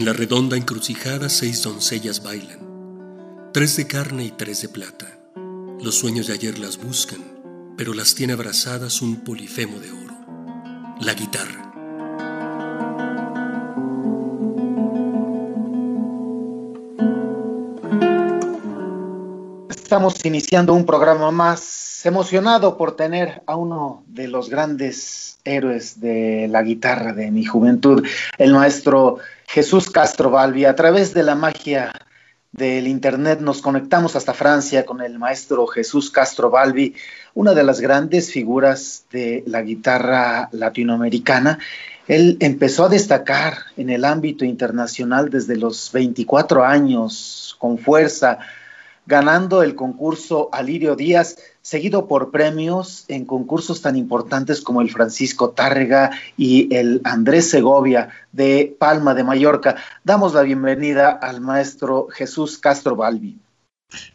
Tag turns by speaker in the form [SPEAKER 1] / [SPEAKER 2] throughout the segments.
[SPEAKER 1] En la redonda encrucijada seis doncellas bailan, tres de carne y tres de plata. Los sueños de ayer las buscan, pero las tiene abrazadas un polifemo de oro, la guitarra.
[SPEAKER 2] Estamos iniciando un programa más emocionado por tener a uno de los grandes héroes de la guitarra de mi juventud, el maestro Jesús Castro Balbi. A través de la magia del Internet nos conectamos hasta Francia con el maestro Jesús Castro Balbi, una de las grandes figuras de la guitarra latinoamericana. Él empezó a destacar en el ámbito internacional desde los 24 años con fuerza ganando el concurso Alirio Díaz, seguido por premios en concursos tan importantes como el Francisco Tárrega y el Andrés Segovia de Palma de Mallorca. Damos la bienvenida al maestro Jesús Castro Balbi.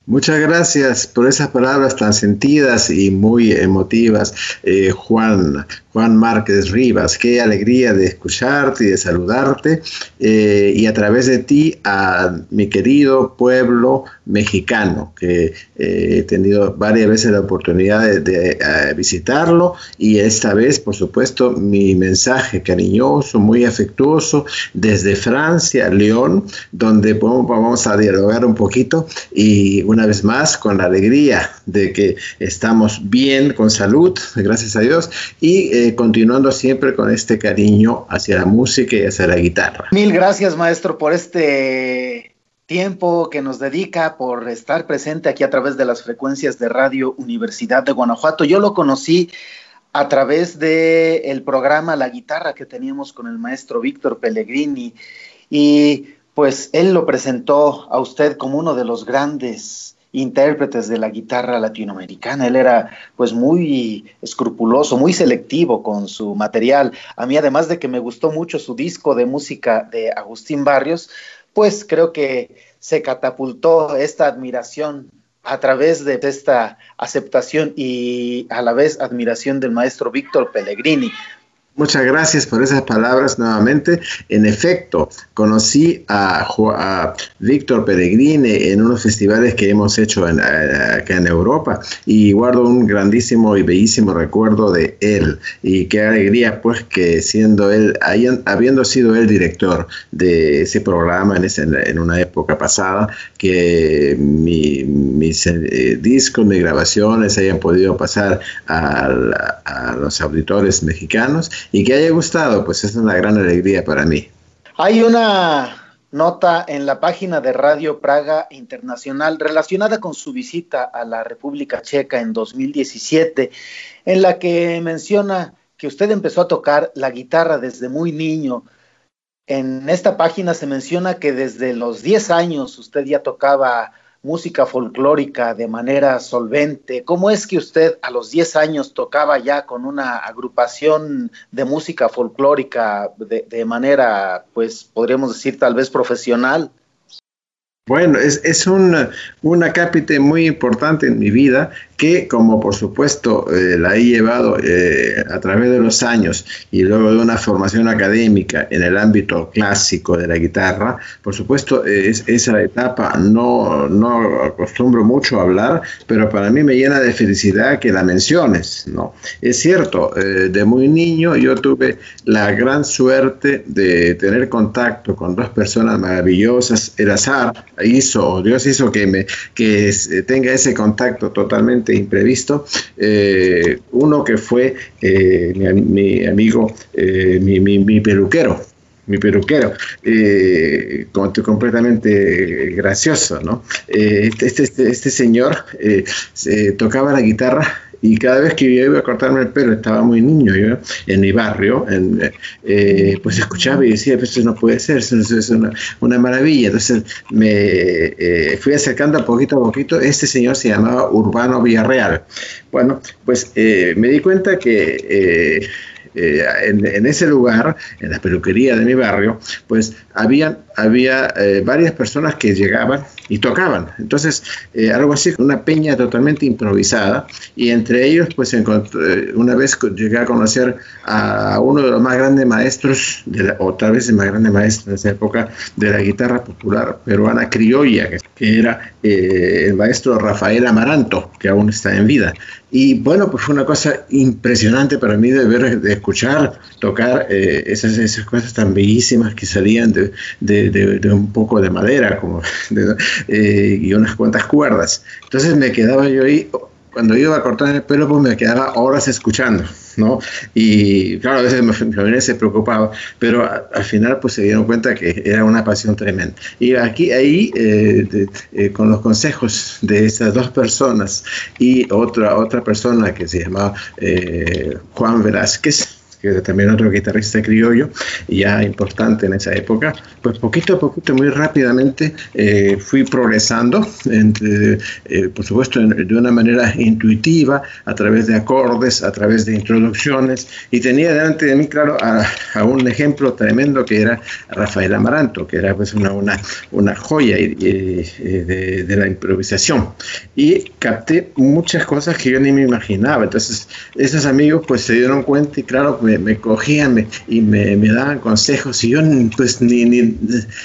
[SPEAKER 3] Muchas gracias por esas palabras tan sentidas y muy emotivas, eh, Juan, Juan Márquez Rivas. Qué alegría de escucharte y de saludarte eh, y a través de ti a mi querido pueblo mexicano, que eh, he tenido varias veces la oportunidad de, visitarlo y esta vez, por supuesto, mi mensaje cariñoso, muy afectuoso desde Francia, León, donde vamos a dialogar un poquito y una vez más con la alegría de que estamos bien, con salud, gracias a Dios, y eh, continuando siempre con este cariño hacia la música y hacia la guitarra.
[SPEAKER 2] Mil gracias, maestro, por este tiempo que nos dedica por estar presente aquí a través de las frecuencias de Radio Universidad de Guanajuato. Yo lo conocí a través el programa La Guitarra que teníamos con el maestro Víctor Pellegrini y pues él lo presentó a usted como uno de los grandes intérpretes de la guitarra latinoamericana. Él era pues muy escrupuloso, muy selectivo con su material. A mí además de que me gustó mucho su disco de música de Agustín Barrios, pues creo que se catapultó esta admiración a través de esta aceptación y a la vez admiración del maestro Víctor Pellegrini.
[SPEAKER 3] Muchas gracias por esas palabras nuevamente. En efecto, conocí a, Víctor Peregrini en unos festivales que hemos hecho en, acá en Europa y guardo un grandísimo y bellísimo recuerdo de él. Y qué alegría, pues, que siendo él, habiendo sido el director de ese programa en, ese, en una época pasada, que mi, mis eh, discos, mis grabaciones hayan podido pasar a los auditores mexicanos y que haya gustado, pues es una gran alegría para mí.
[SPEAKER 2] Hay una nota en la página de Radio Praga Internacional relacionada con su visita a la República Checa en 2017, en la que menciona que usted empezó a tocar la guitarra desde muy niño. En esta página se menciona que desde los 10 años usted ya tocaba música folclórica de manera solvente. ¿Cómo es que usted a los 10 años tocaba ya con una agrupación de música folclórica de, de manera, pues podríamos decir, tal vez profesional?
[SPEAKER 3] Bueno, es, es un, una muy importante en mi vida que como por supuesto eh, la he llevado eh, a través de los años y luego de una formación académica en el ámbito clásico de la guitarra, por supuesto es, esa etapa no, no acostumbro mucho a hablar, pero para mí me llena de felicidad que la menciones. ¿no? Es cierto, eh, de muy niño yo tuve la gran suerte de tener contacto con dos personas maravillosas, el azar hizo, Dios hizo que, me, que tenga ese contacto totalmente imprevisto. Eh, uno que fue eh, mi, amigo, eh, mi, peluquero, mi peluquero, completamente gracioso, ¿no? Este, este, este, señor tocaba la guitarra y cada vez que yo iba a cortarme el pelo, estaba muy niño yo, en mi barrio, eh, pues escuchaba y decía, pues eso no puede ser, eso, es una, maravilla. Entonces me eh, fui acercando poquito a poquito, este señor se llamaba Urbano Villarreal. Bueno, pues eh, me di cuenta que eh, en, ese lugar, en la peluquería de mi barrio, pues había, había eh, varias personas que llegaban y tocaban. Entonces, eh, algo así, una peña totalmente improvisada. Y entre ellos, pues una vez llegué a conocer a uno de los más grandes maestros, de o tal vez el más grande maestro de esa época, de la guitarra popular peruana criolla, que, era el maestro Rafael Amaranto, que aún está en vida. Y bueno, pues fue una cosa impresionante para mí de ver, de escuchar, tocar eh, esas, esas cosas tan bellísimas que salían de, de, de, un poco de madera como eh, y unas cuantas cuerdas. Entonces me quedaba yo ahí cuando iba a cortar el pelo, pues me quedaba horas escuchando, ¿no? Y claro, a veces mi familia se preocupaba, pero al final pues se dieron cuenta que era una pasión tremenda. Y aquí, ahí, eh, eh, con los consejos de esas dos personas y otra, otra persona que se llamaba eh, Juan Velázquez, que también otro guitarrista criollo, ya importante en esa época, pues poquito a poquito, muy rápidamente, eh, fui progresando, entre, eh, por supuesto, de una manera intuitiva, a través de acordes, a través de introducciones, y tenía delante de mí, claro, a, un ejemplo tremendo que era Rafael Amaranto, que era pues una, una, una joya de, de la improvisación. Y capté muchas cosas que yo ni me imaginaba. Entonces, esos amigos pues se dieron cuenta y claro, me, me cogían y me, me, daban consejos y yo pues ni, ni,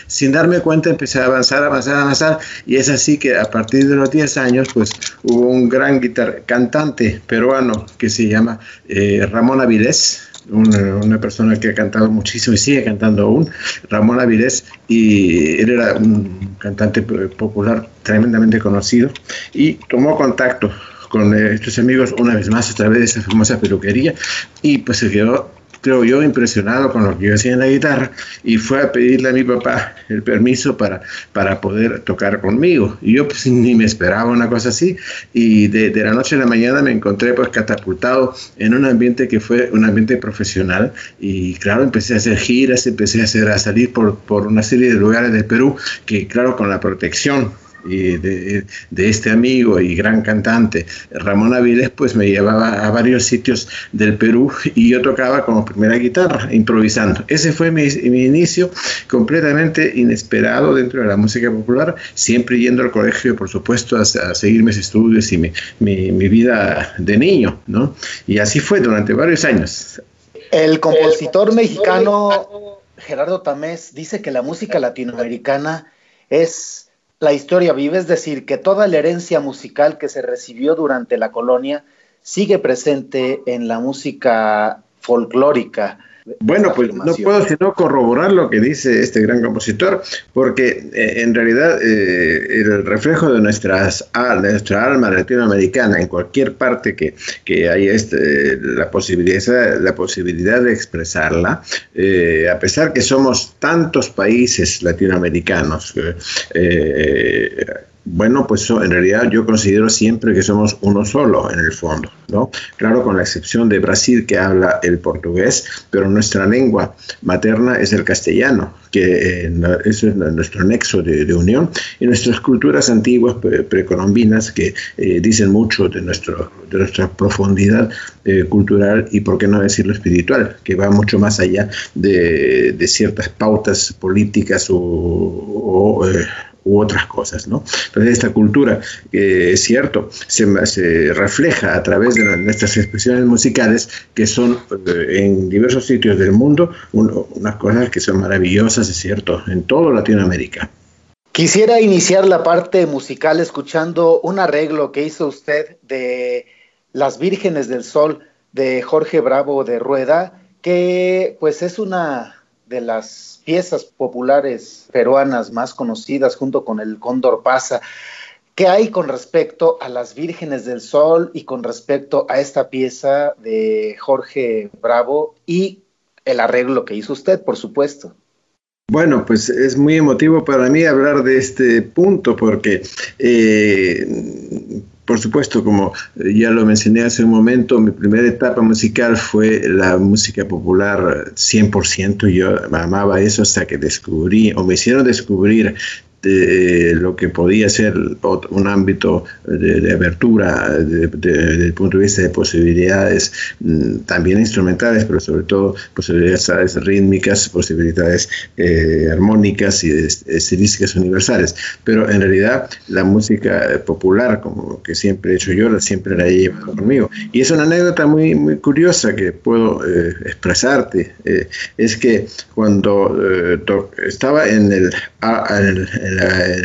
[SPEAKER 3] sin darme cuenta empecé a avanzar, avanzar, avanzar y es así que a partir de los 10 años pues hubo un gran guitar cantante peruano que se llama eh, Ramón Avilés, una, una, persona que ha cantado muchísimo y sigue cantando aún, Ramón Avilés, y él era un cantante popular tremendamente conocido, y tomó contacto con estos amigos una vez más a través de esa famosa peluquería. Y pues se quedó creo yo, impresionado con lo que yo hacía en la guitarra y fue a pedirle a mi papá el permiso para, para poder tocar conmigo. Y yo pues ni me esperaba una cosa así. Y de, de, la noche a la mañana me encontré pues catapultado en un ambiente que fue un ambiente profesional. Y claro, empecé a hacer giras, empecé a, hacer, a salir por, por una serie de lugares del Perú que claro, con la protección de, este amigo y gran cantante Ramón Aviles, pues me llevaba a varios sitios del Perú y yo tocaba como primera guitarra, improvisando. Ese fue mi, mi inicio completamente inesperado dentro de la música popular, siempre yendo al colegio, por supuesto, a, seguir mis estudios y mi, mi, mi, vida de niño, ¿no? Y así fue durante varios años.
[SPEAKER 2] El compositor mexicano Gerardo Tamés dice que la música latinoamericana es la historia vive, es decir, que toda la herencia musical que se recibió durante la colonia sigue presente en la música folclórica
[SPEAKER 3] bueno, pues no puedo sino corroborar lo que dice este gran compositor, porque eh, en realidad eh, el reflejo de, nuestras, de nuestra alma latinoamericana en cualquier parte que, que haya este, la, posibilidad, la posibilidad de expresarla, eh, a pesar que somos tantos países latinoamericanos, bueno, pues en realidad yo considero siempre que somos uno solo en el fondo, ¿no? Claro, con la excepción de Brasil que habla el portugués, pero nuestra lengua materna es el castellano, que eh, es nuestro nexo de, unión, y nuestras culturas antiguas precolombinas que eh, dicen mucho de, nuestro, de nuestra profundidad eh, cultural y, por qué no decirlo, espiritual, que va mucho más allá de, de ciertas pautas políticas o, o u otras cosas, ¿no? Entonces esta cultura, eh, es cierto, se, refleja a través de nuestras expresiones musicales que son eh, en diversos sitios del mundo unas cosas que son maravillosas, es cierto, en toda Latinoamérica.
[SPEAKER 2] Quisiera iniciar la parte musical escuchando un arreglo que hizo usted de Las Vírgenes del Sol de Jorge Bravo de Rueda, que pues es una de las piezas populares peruanas más conocidas junto con el Cóndor Pasa. ¿Qué hay con respecto a las Vírgenes del Sol y con respecto a esta pieza de Jorge Bravo y el arreglo que hizo usted, por supuesto?
[SPEAKER 3] Bueno, pues es muy emotivo para mí hablar de este punto porque eh, por supuesto, como ya lo mencioné hace un momento, mi primera etapa musical fue la música popular 100%. Yo amaba eso hasta que descubrí, o me hicieron descubrir de lo que podía ser un ámbito de, abertura desde el punto de vista de posibilidades mm, también instrumentales, pero sobre todo posibilidades rítmicas, posibilidades eh, armónicas y estilísticas universales. Pero en realidad la música popular, como que siempre he hecho yo, siempre la he llevado conmigo. Y es una anécdota muy, muy curiosa que puedo eh, expresarte. Eh, es que cuando estaba en el,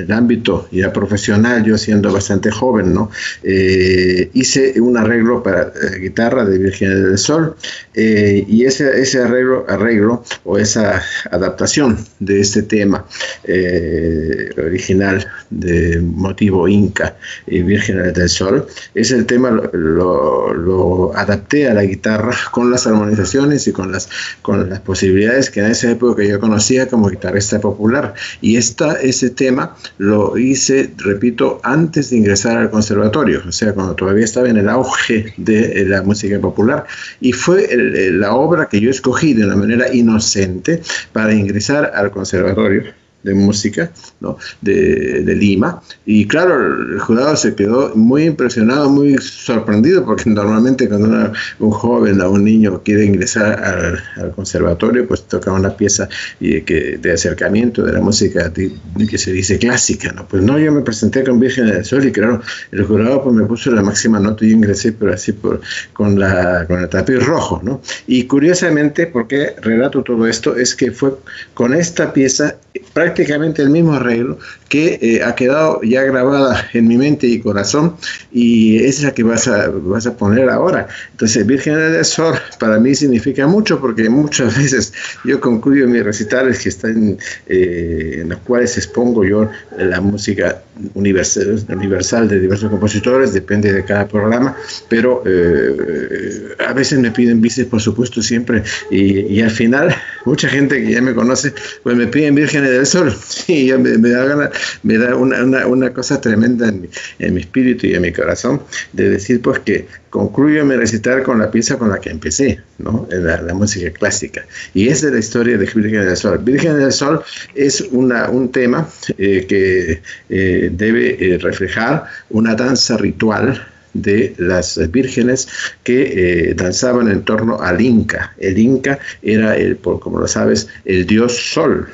[SPEAKER 3] ámbito ya profesional, yo siendo bastante joven, ¿no? hice un arreglo para guitarra de Virgen del Sol y ese, ese arreglo, arreglo o esa adaptación de este tema eh, original de motivo inca y Virgen del Sol, es el tema lo, adapté a la guitarra con las armonizaciones y con las, con las posibilidades que en esa época yo conocía como guitarrista popular. Y esta, ese tema lo hice, repito, antes de ingresar al conservatorio, o sea, cuando todavía estaba en el auge de la música popular. Y fue la obra que yo escogí de una manera inocente para ingresar al conservatorio de música ¿no? de, de, Lima. Y claro, el jurado se quedó muy impresionado, muy sorprendido, porque normalmente cuando un joven o un niño quiere ingresar al, conservatorio, pues toca una pieza y de acercamiento de la música que se dice clásica. ¿no? Pues no, yo me presenté con Virgen del Sol y claro, el jurado pues, me puso la máxima nota y yo ingresé, pero así por, con, la, con el tapiz rojo. ¿no? Y curiosamente, ¿por qué relato todo esto? Es que fue con esta pieza prácticamente el mismo arreglo que eh, ha quedado ya grabada en mi mente y corazón y es la que vas a, vas a poner ahora. Entonces, Virgen del Sol para mí significa mucho porque muchas veces yo concluyo mis recitales que están, eh, en los cuales expongo yo la música universal, universal de diversos compositores, depende de cada programa, pero eh, a veces me piden bicis, por supuesto, siempre, y, y, al final, mucha gente que ya me conoce, pues me piden Virgen del Sol, y me, da, me da una, una, cosa tremenda en mi, en mi espíritu y en mi corazón, de decir pues que concluyo mi recitar con la pieza con la que empecé, ¿no? La, la, música clásica. Y es de la historia de Virgen del Sol. Virgen del Sol es una, un tema eh, que eh, debe eh, reflejar una danza ritual de las vírgenes que danzaban en torno al Inca. El Inca era, el, por, como lo sabes, el dios Sol,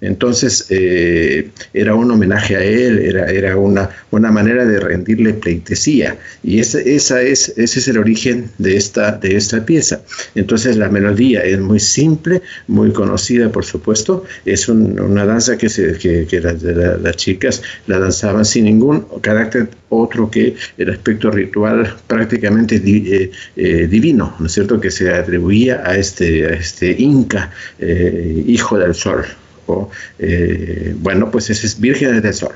[SPEAKER 3] entonces eh, era un homenaje a él, era, era una, una manera de rendirle pleitesía y esa, esa es, ese es el origen de esta, de esta pieza. Entonces la melodía es muy simple, muy conocida por supuesto, es una danza que, se, que, las, chicas la danzaban sin ningún carácter otro que el aspecto ritual prácticamente eh, eh, divino, ¿no es cierto?, que se atribuía a este, a este Inca, hijo del sol. Eh, bueno, pues ese es Vírgenes del Sol.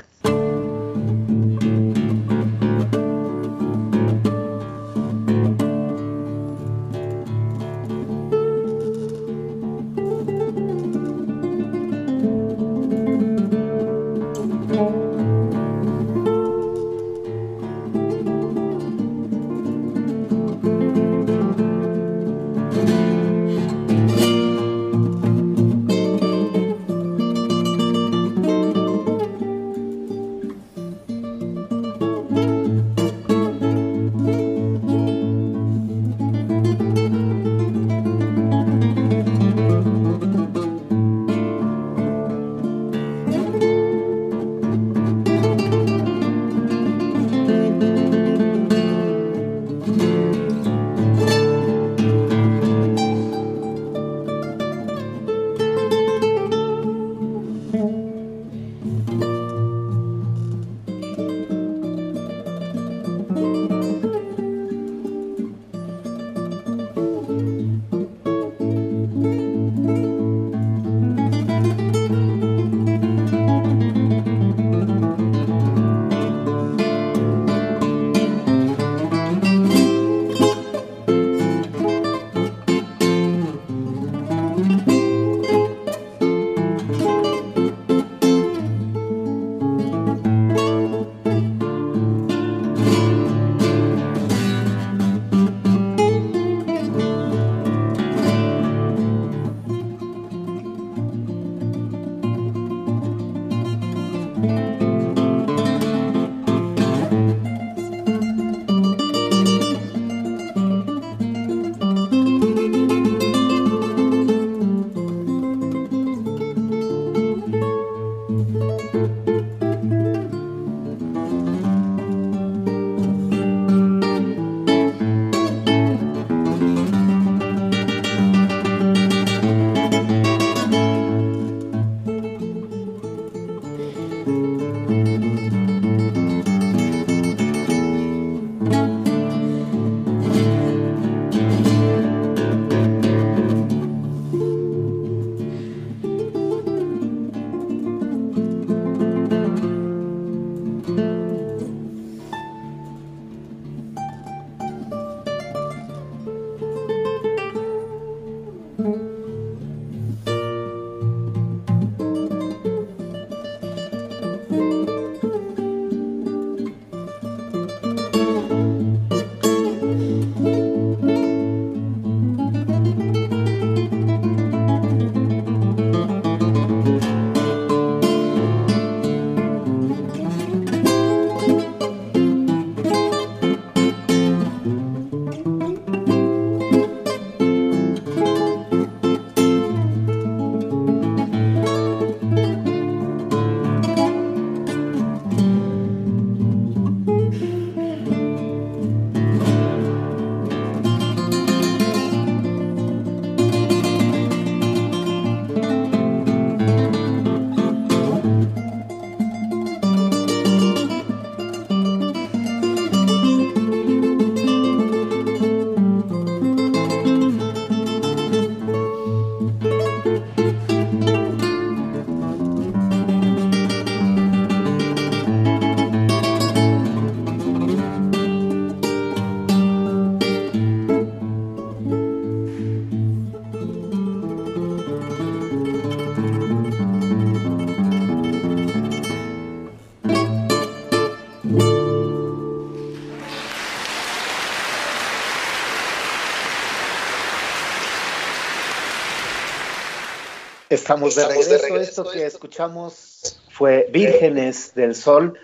[SPEAKER 2] Estamos, de, regreso. Esto que escuchamos fue Vírgenes del Sol,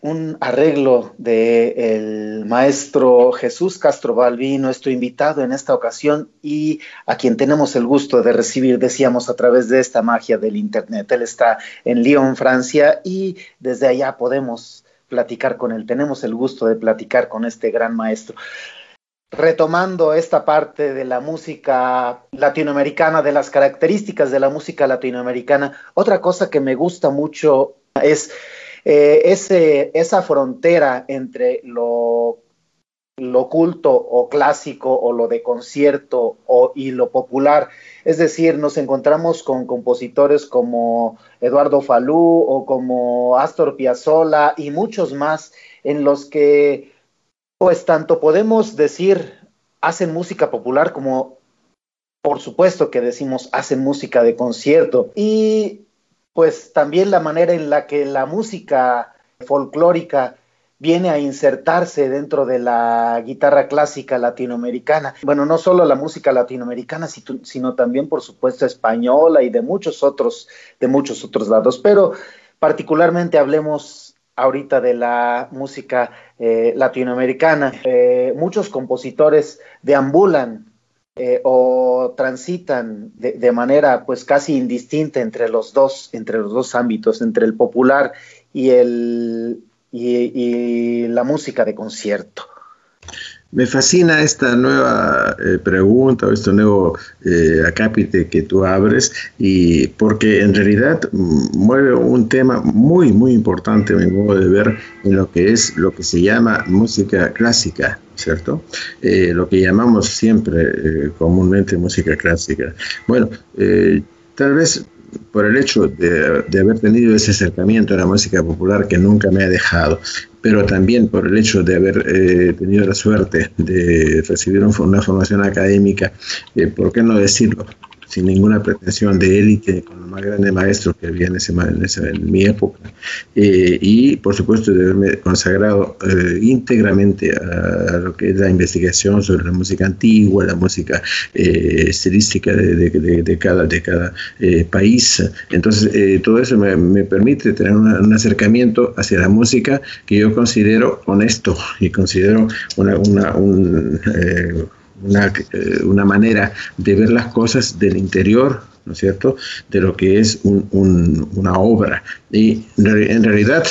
[SPEAKER 2] un arreglo del maestro Jesús Castro Balbi, nuestro invitado en esta ocasión y a quien tenemos el gusto de recibir, decíamos, a través de esta magia del Internet. Él está en Lyon, Francia, y desde allá podemos platicar con él. Tenemos el gusto de platicar con este gran maestro retomando esta parte de la música latinoamericana, de las características de la música latinoamericana, otra cosa que me gusta mucho es eh, esa frontera entre lo, lo culto o clásico o lo de concierto o, y lo popular. Es decir, nos encontramos con compositores como Eduardo Falú o como Astor Piazzolla y muchos más en los que pues tanto podemos decir hacen música popular como por supuesto que decimos hacen música de concierto y pues también la manera en la que la música folclórica viene a insertarse dentro de la guitarra clásica latinoamericana. Bueno, no solo la música latinoamericana, sino también, por supuesto, española y de muchos otros, de muchos otros lados. Pero particularmente hablemos ahorita de la música eh, latinoamericana. Eh, muchos compositores deambulan eh, o transitan de, manera pues casi indistinta entre los dos, entre los dos ámbitos, entre el popular y el y la música de concierto.
[SPEAKER 3] Me fascina esta nueva eh, pregunta o este nuevo eh, acápite que tú abres y porque en realidad mm, mueve un tema muy muy importante a mi modo de ver en lo que es lo que se llama música clásica, ¿cierto? Eh, lo que llamamos siempre comúnmente música clásica. Bueno, tal vez por el hecho de, haber tenido ese acercamiento a la música popular que nunca me ha dejado, pero también por el hecho de haber eh, tenido la suerte de recibir una formación académica, eh, ¿por qué no decirlo? Sin ninguna pretensión de élite, con los más grandes maestros que había en, ese, en, mi época, eh, y por supuesto de haberme consagrado eh, íntegramente a, lo que es la investigación sobre la música antigua, la música eh, estilística de, de, cada, de cada país. Entonces, todo eso me, permite tener un acercamiento hacia la música que yo considero honesto y considero una, una un, una, eh, una, manera de ver las cosas del interior, ¿no es cierto?, de lo que es una obra. Y en realidad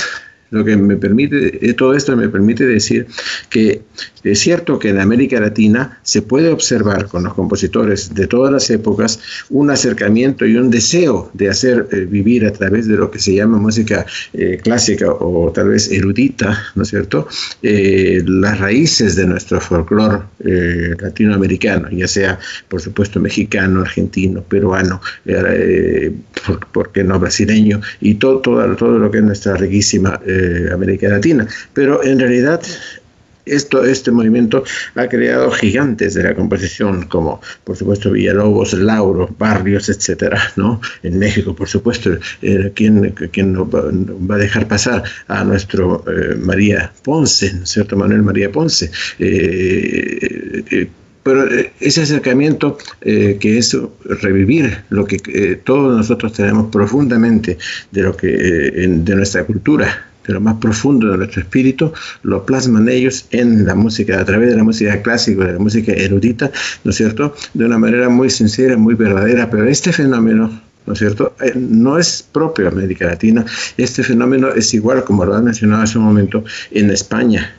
[SPEAKER 3] lo que me permite, eh, todo esto me permite decir que es cierto que en América Latina se puede observar con los compositores de todas las épocas un acercamiento y un deseo de hacer eh, vivir a través de lo que se llama música eh, clásica o tal vez erudita, ¿no es cierto?, las raíces de nuestro folclore latinoamericano, ya sea, por supuesto, mexicano, argentino, peruano, por, qué no brasileño, y todo, todo, todo lo que es nuestra riquísima América Latina. Pero en realidad esto, este movimiento ha creado gigantes de la composición, como por supuesto Villalobos, Lauro, Barrios, etcétera, ¿no? En México, por supuesto, eh, ¿quién, quién va, a dejar pasar a nuestro eh, María Ponce, ¿no cierto? Manuel María Ponce. Eh, eh, pero ese acercamiento que es revivir lo que todos nosotros tenemos profundamente de lo que de nuestra cultura de lo más profundo de nuestro espíritu, lo plasman ellos en la música, a través de la música clásica, de la música erudita, ¿no es cierto?, de una manera muy sincera, muy verdadera, pero este fenómeno ¿no es cierto? Eh, no es propio de América Latina. Este fenómeno es igual, como lo ha mencionado hace un momento, en España.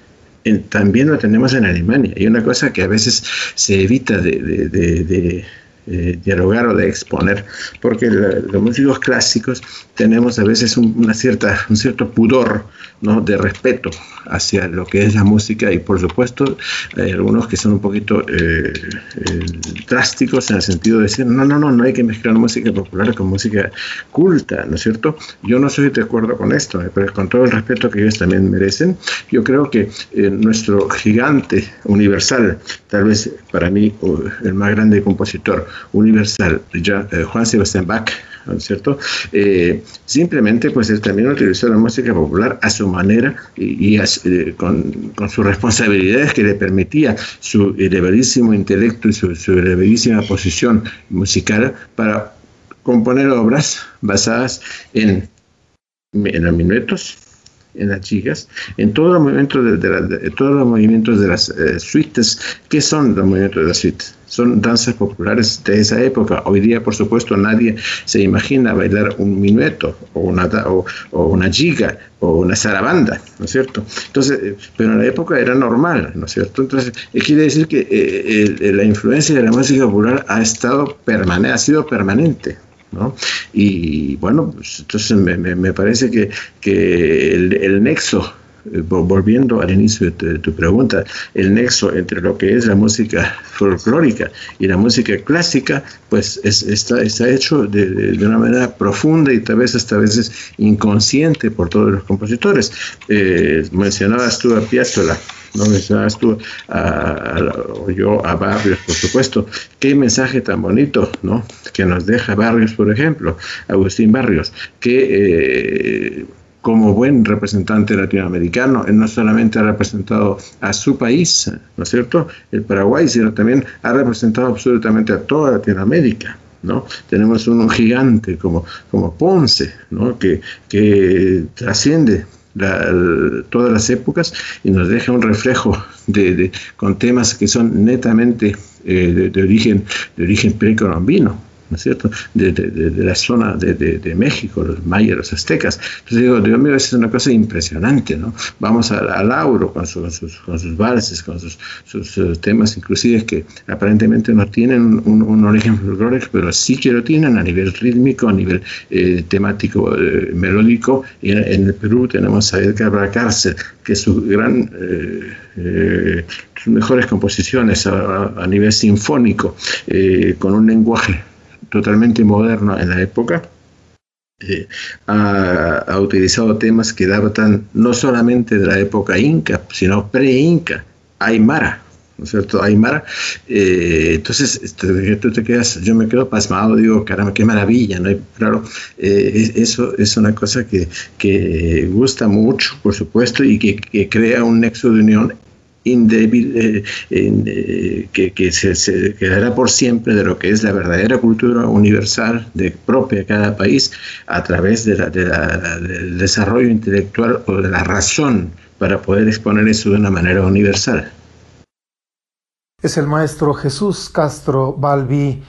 [SPEAKER 3] también lo tenemos en Alemania. Y una cosa que a veces se evita de eh, dialogar o de exponer, porque los músicos clásicos tenemos a veces una cierta, un cierto pudor ¿no? de respeto hacia lo que es la música y por supuesto hay algunos que son un poquito eh, eh, drásticos en el sentido de decir, no, no, no, no hay que mezclar música popular con música culta, ¿no es cierto? Yo no soy de acuerdo con esto, pero con todo el respeto que ellos también merecen, yo creo que nuestro gigante universal, tal vez para mí el más grande compositor, universal, ya, eh, Juan Sebastián Bach, ¿no es cierto? Eh, simplemente, pues él también utilizó la música popular a su manera y, eh, con, con, sus responsabilidades que le permitía su elevadísimo intelecto y su, elevadísima posición musical para componer obras basadas en, en los minuetos, en las chicas, en todos los movimientos de, todos los movimientos de las eh, suites. ¿Qué son los movimientos de las suites? Son danzas populares de esa época. Hoy día, por supuesto, nadie se imagina bailar un minueto o una, o, una giga o una zarabanda, ¿no es cierto? Entonces, eh, pero en la época era normal, ¿no es cierto? Entonces, eh, quiere decir que la influencia de la música popular ha estado permanente, ha sido permanente, y bueno, pues, entonces me, parece que, que el, nexo eh, volviendo al inicio de tu, pregunta, el nexo entre lo que es la música folclórica y la música clásica, pues está, está hecho de, una manera profunda y tal vez hasta veces inconsciente por todos los compositores. Eh, mencionabas tú a Piazzolla, ¿no? Mencionabas tú a, yo a Barrios, por supuesto. Qué mensaje tan bonito, ¿no? Que nos deja Barrios, por ejemplo, Agustín Barrios, que eh, como buen representante latinoamericano, no solamente ha representado a su país, ¿no es cierto?, el Paraguay, sino también ha representado absolutamente a toda Latinoamérica. ¿No? Tenemos un, gigante como, como Ponce, ¿no? que, que trasciende todas las épocas y nos deja un reflejo de, con temas que son netamente eh, de, origen, de origen precolombino. ¿No es cierto?, de, la zona de, México, los mayas, los aztecas. Entonces digo, Dios mío, es una cosa impresionante, ¿no? Vamos a, Lauro con, sus, con sus valses, con sus, sus, temas, inclusive que aparentemente no tienen un, origen folclórico, pero sí que lo tienen a nivel rítmico, a nivel eh, temático, eh, melódico. Y en, el Perú tenemos a Edgar Cárcel, que su gran... Eh, sus mejores composiciones a, nivel sinfónico, con un lenguaje totalmente moderno en la época, eh, ha, utilizado temas que datan no solamente de la época inca, sino pre-inca, aymara, ¿no es cierto? Aymara. Eh, entonces, este, tú te quedas, yo me quedo pasmado, digo, caramba, qué maravilla, ¿no? claro, eh, eso es una cosa que, que, gusta mucho, por supuesto, y que, que crea un nexo de unión indébil, eh, que, se, quedará por siempre de lo que es la verdadera cultura universal de propia cada país a través de del desarrollo intelectual o de la razón para poder exponer eso de una manera universal.
[SPEAKER 4] Es el maestro Jesús Castro Balbi,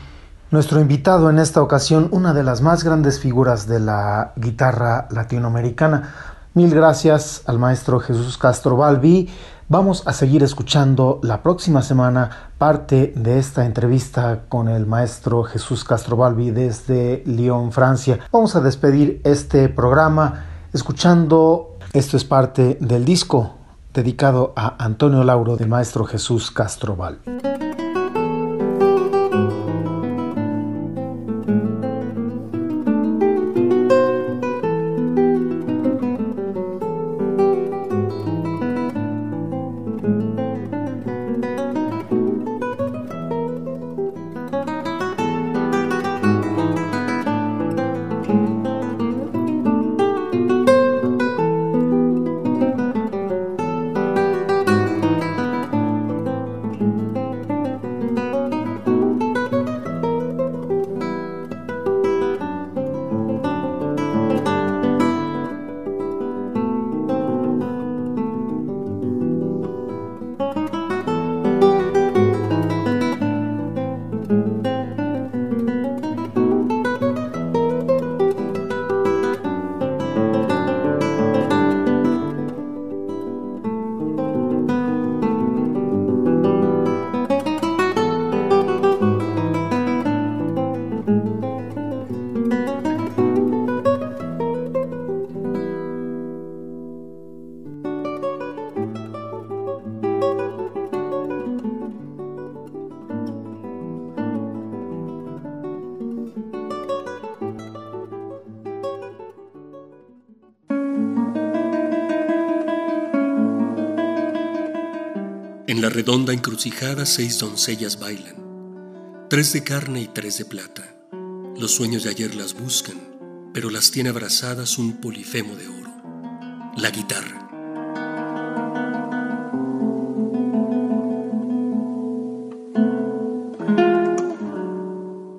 [SPEAKER 4] nuestro invitado en esta ocasión, una de las más grandes figuras de la guitarra latinoamericana. Mil gracias al maestro Jesús Castro Balbi. Vamos a seguir escuchando la próxima semana parte de esta entrevista con el maestro Jesús Castro Balbi desde Lyon, Francia. Vamos a despedir este programa escuchando, esto es parte del disco dedicado a Antonio Lauro del maestro Jesús Castro Balbi.
[SPEAKER 1] La redonda encrucijada seis doncellas bailan, tres de carne y tres de plata. Los sueños de ayer las buscan, pero las tiene abrazadas un polifemo de oro, la guitarra.